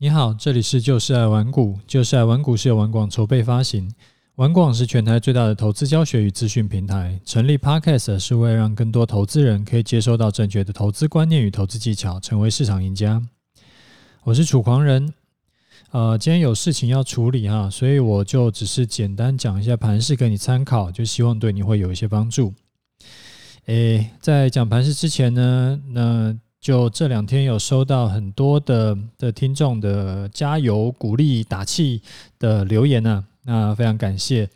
你好，这里是就是爱玩股，就是爱玩股是由玩广筹备发行，玩广是全台最大的投资教学与资讯平台。成立 Podcast 是为了让更多投资人可以接收到正确的投资观念与投资技巧，成为市场赢家。我是楚狂人，呃，今天有事情要处理哈，所以我就只是简单讲一下盘势给你参考，就希望对你会有一些帮助。诶，在讲盘势之前呢，那就这两天有收到很多的的听众的加油、鼓励、打气的留言呢，那非常感谢。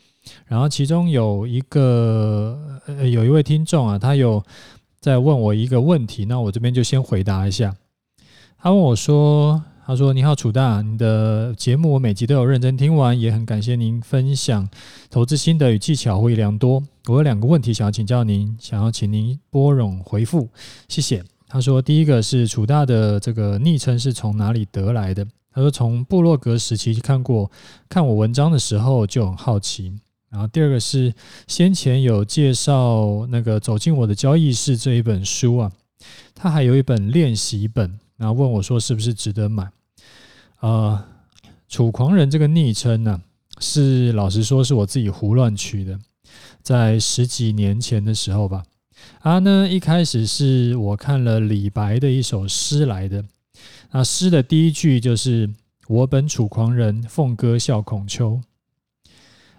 然后其中有一个呃，有一位听众啊，他有在问我一个问题，那我这边就先回答一下。他问我说。他说：“你好，楚大，你的节目我每集都有认真听完，也很感谢您分享投资心得与技巧，获益良多。我有两个问题想要请教您，想要请您拨冗回复，谢谢。”他说：“第一个是楚大的这个昵称是从哪里得来的？”他说：“从部落格时期看过，看我文章的时候就很好奇。”然后第二个是先前有介绍那个《走进我的交易室》这一本书啊，他还有一本练习本。然后问我说：“是不是值得买？”呃，楚狂人这个昵称呢，是老实说是我自己胡乱取的，在十几年前的时候吧。啊呢，一开始是我看了李白的一首诗来的。那诗的第一句就是“我本楚狂人，凤歌笑孔丘”。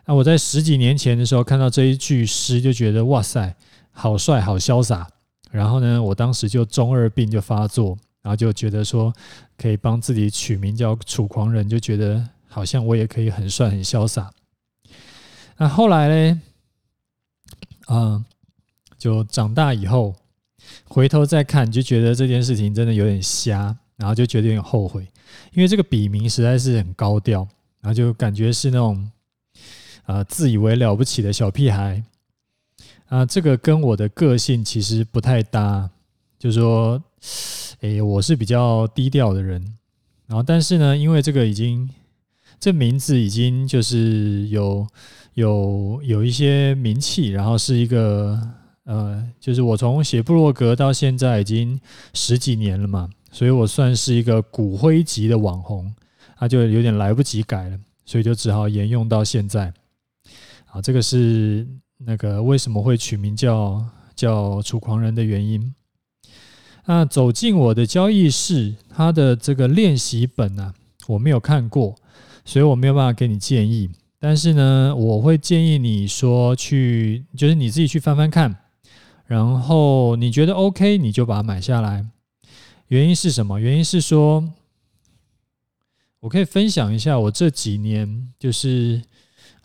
那我在十几年前的时候看到这一句诗，就觉得哇塞，好帅，好潇洒。然后呢，我当时就中二病就发作。然后就觉得说可以帮自己取名叫楚狂人，就觉得好像我也可以很帅很潇洒。那后来呢？啊，就长大以后回头再看，就觉得这件事情真的有点瞎，然后就觉得有点后悔，因为这个笔名实在是很高调，然后就感觉是那种啊自以为了不起的小屁孩啊，这个跟我的个性其实不太搭，就是说。诶，我是比较低调的人，然后但是呢，因为这个已经这名字已经就是有有有一些名气，然后是一个呃，就是我从写部落格到现在已经十几年了嘛，所以我算是一个骨灰级的网红，他就有点来不及改了，所以就只好沿用到现在。好，这个是那个为什么会取名叫叫楚狂人的原因。那走进我的交易室，他的这个练习本呢、我没有看过，所以我没有办法给你建议。但是呢，我会建议你说去，就是你自己去翻翻看，然后你觉得 OK，你就把它买下来。原因是什么？原因是说，我可以分享一下我这几年，就是，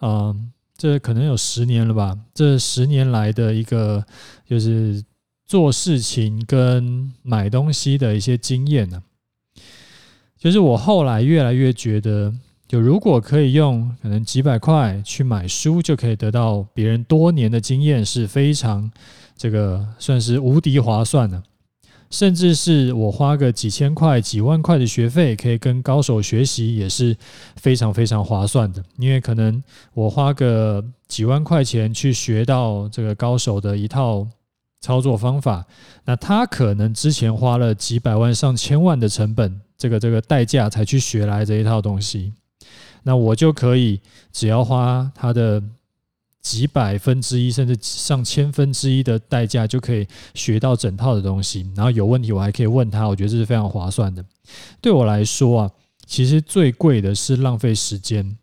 嗯、这可能有十年了吧，这十年来的一个就是。做事情跟买东西的一些经验呢，就是我后来越来越觉得，就如果可以用可能几百块去买书，就可以得到别人多年的经验，是非常这个算是无敌划算的。甚至是我花个几千块、几万块的学费，可以跟高手学习，也是非常非常划算的。因为可能我花个几万块钱去学到这个高手的一套。操作方法，那他可能之前花了几百万、上千万的成本，这个这个代价才去学来这一套东西，那我就可以只要花他的几百分之一，甚至上千分之一的代价，就可以学到整套的东西。然后有问题我还可以问他，我觉得这是非常划算的。对我来说啊，其实最贵的是浪费时间。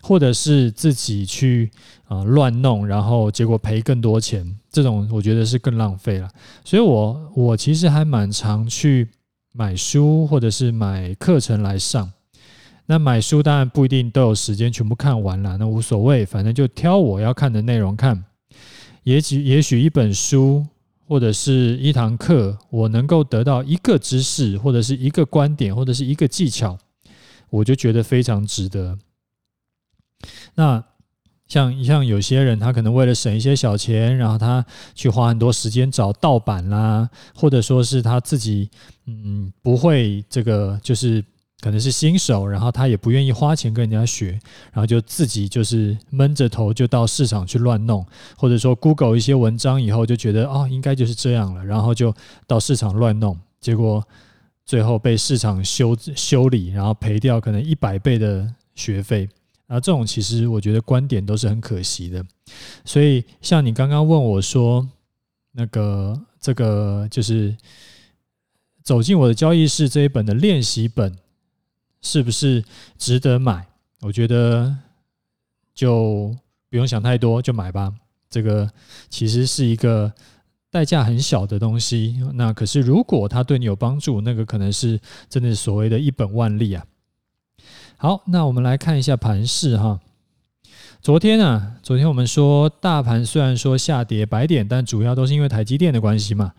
或者是自己去啊乱弄，然后结果赔更多钱，这种我觉得是更浪费了。所以我我其实还蛮常去买书或者是买课程来上。那买书当然不一定都有时间全部看完了，那无所谓，反正就挑我要看的内容看。也许也许一本书或者是一堂课，我能够得到一个知识，或者是一个观点，或者是一个技巧，我就觉得非常值得。那像像有些人，他可能为了省一些小钱，然后他去花很多时间找盗版啦，或者说是他自己嗯不会这个，就是可能是新手，然后他也不愿意花钱跟人家学，然后就自己就是闷着头就到市场去乱弄，或者说 Google 一些文章以后就觉得哦应该就是这样了，然后就到市场乱弄，结果最后被市场修修理，然后赔掉可能一百倍的学费。啊，这种其实我觉得观点都是很可惜的。所以像你刚刚问我说，那个这个就是走进我的交易室这一本的练习本，是不是值得买？我觉得就不用想太多，就买吧。这个其实是一个代价很小的东西。那可是如果它对你有帮助，那个可能是真的所谓的一本万利啊。好，那我们来看一下盘势哈。昨天啊，昨天我们说大盘虽然说下跌百点，但主要都是因为台积电的关系嘛。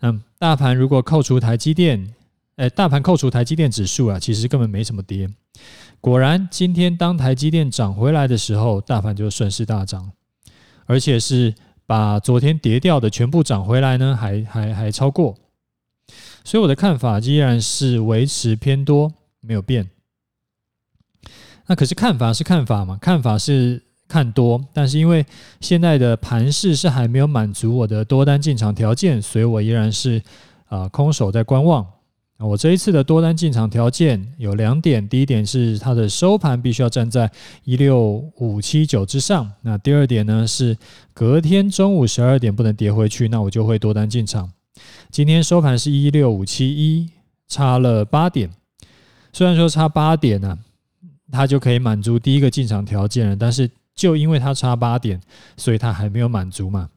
嗯，大盘如果扣除台积电，哎，大盘扣除台积电指数啊，其实根本没什么跌。果然，今天当台积电涨回来的时候，大盘就顺势大涨，而且是把昨天跌掉的全部涨回来呢，还还还超过。所以我的看法依然是维持偏多，没有变。那可是看法是看法嘛，看法是看多，但是因为现在的盘势是还没有满足我的多单进场条件，所以我依然是啊空手在观望。那我这一次的多单进场条件有两点，第一点是它的收盘必须要站在一六五七九之上，那第二点呢是隔天中午十二点不能跌回去，那我就会多单进场。今天收盘是一六五七一，差了八点，虽然说差八点呢、啊。它就可以满足第一个进场条件了，但是就因为它差八点，所以它还没有满足嘛。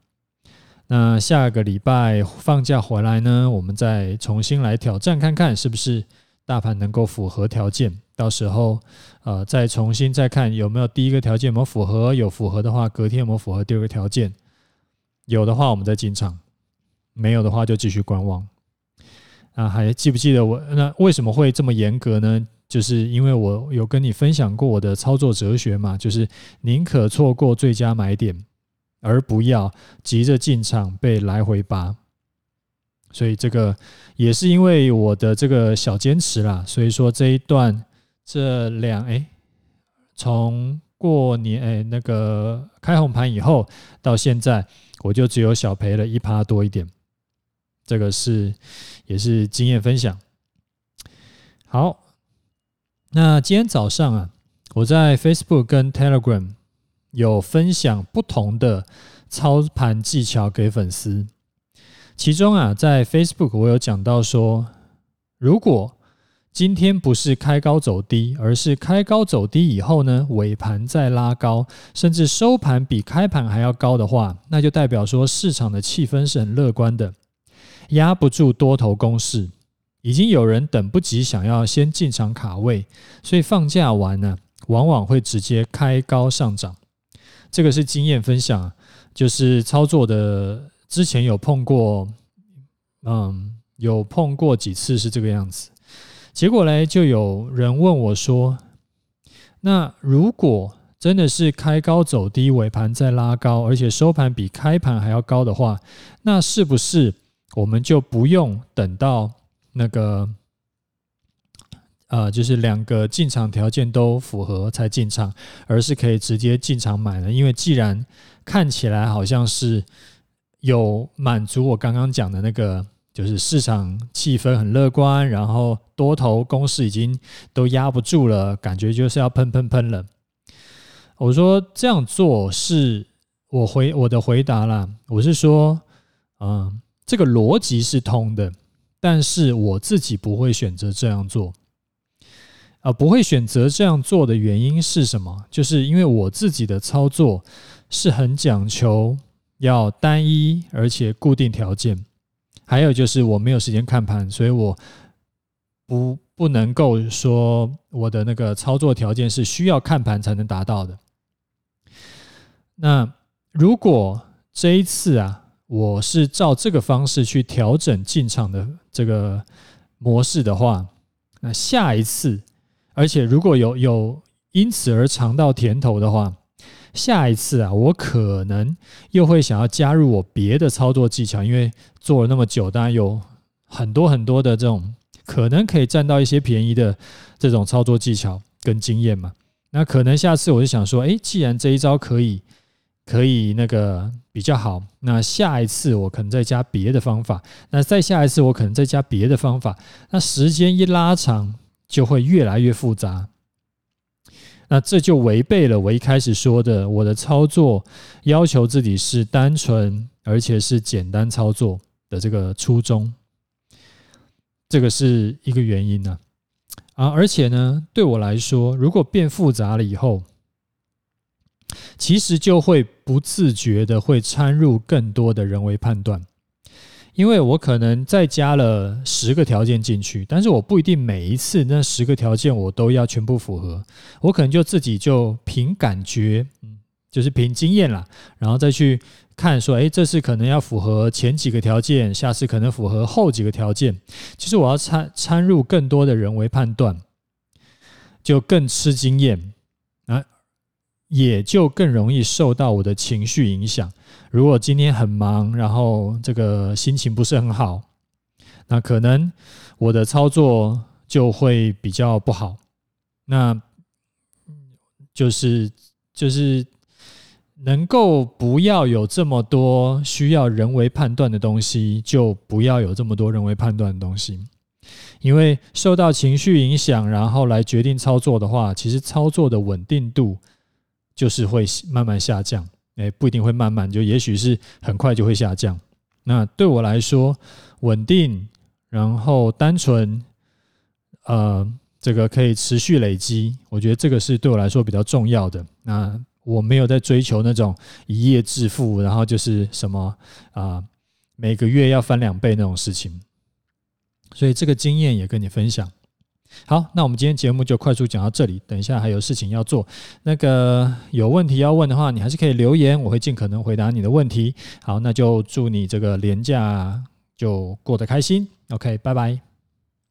那下个礼拜放假回来呢，我们再重新来挑战看看，是不是大盘能够符合条件。到时候呃，再重新再看有没有第一个条件有没有符合，有符合的话，隔天有没有符合第二个条件？有的话，我们再进场；没有的话，就继续观望。啊，还记不记得我？那为什么会这么严格呢？就是因为我有跟你分享过我的操作哲学嘛，就是宁可错过最佳买点，而不要急着进场被来回拔。所以这个也是因为我的这个小坚持啦。所以说这一段这两哎，从过年哎那个开红盘以后到现在，我就只有小赔了一趴多一点。这个是也是经验分享。好。那今天早上啊，我在 Facebook 跟 Telegram 有分享不同的操盘技巧给粉丝。其中啊，在 Facebook 我有讲到说，如果今天不是开高走低，而是开高走低以后呢，尾盘再拉高，甚至收盘比开盘还要高的话，那就代表说市场的气氛是很乐观的，压不住多头攻势。已经有人等不及想要先进场卡位，所以放假完呢，往往会直接开高上涨。这个是经验分享，就是操作的之前有碰过，嗯，有碰过几次是这个样子。结果呢，就有人问我说：“那如果真的是开高走低，尾盘再拉高，而且收盘比开盘还要高的话，那是不是我们就不用等到？”那个，呃，就是两个进场条件都符合才进场，而是可以直接进场买的。因为既然看起来好像是有满足我刚刚讲的那个，就是市场气氛很乐观，然后多头攻势已经都压不住了，感觉就是要喷喷喷了。我说这样做是我回我的回答啦，我是说，嗯，这个逻辑是通的。但是我自己不会选择这样做，啊，不会选择这样做的原因是什么？就是因为我自己的操作是很讲求要单一而且固定条件，还有就是我没有时间看盘，所以我不不能够说我的那个操作条件是需要看盘才能达到的。那如果这一次啊，我是照这个方式去调整进场的这个模式的话，那下一次，而且如果有有因此而尝到甜头的话，下一次啊，我可能又会想要加入我别的操作技巧，因为做了那么久，当然有很多很多的这种可能可以占到一些便宜的这种操作技巧跟经验嘛。那可能下次我就想说，诶，既然这一招可以。可以那个比较好。那下一次我可能再加别的方法，那再下一次我可能再加别的方法。那时间一拉长，就会越来越复杂。那这就违背了我一开始说的，我的操作要求自己是单纯而且是简单操作的这个初衷。这个是一个原因呢。啊，而且呢，对我来说，如果变复杂了以后，其实就会不自觉的会掺入更多的人为判断，因为我可能再加了十个条件进去，但是我不一定每一次那十个条件我都要全部符合，我可能就自己就凭感觉，嗯，就是凭经验啦，然后再去看说，哎，这次可能要符合前几个条件，下次可能符合后几个条件，其实我要掺掺入更多的人为判断，就更吃经验。也就更容易受到我的情绪影响。如果今天很忙，然后这个心情不是很好，那可能我的操作就会比较不好。那就是就是能够不要有这么多需要人为判断的东西，就不要有这么多人为判断的东西。因为受到情绪影响，然后来决定操作的话，其实操作的稳定度。就是会慢慢下降，诶，不一定会慢慢，就也许是很快就会下降。那对我来说，稳定，然后单纯，呃，这个可以持续累积，我觉得这个是对我来说比较重要的。那我没有在追求那种一夜致富，然后就是什么啊，每个月要翻两倍那种事情。所以这个经验也跟你分享。好，那我们今天节目就快速讲到这里。等一下还有事情要做，那个有问题要问的话，你还是可以留言，我会尽可能回答你的问题。好，那就祝你这个年假就过得开心。OK，拜拜。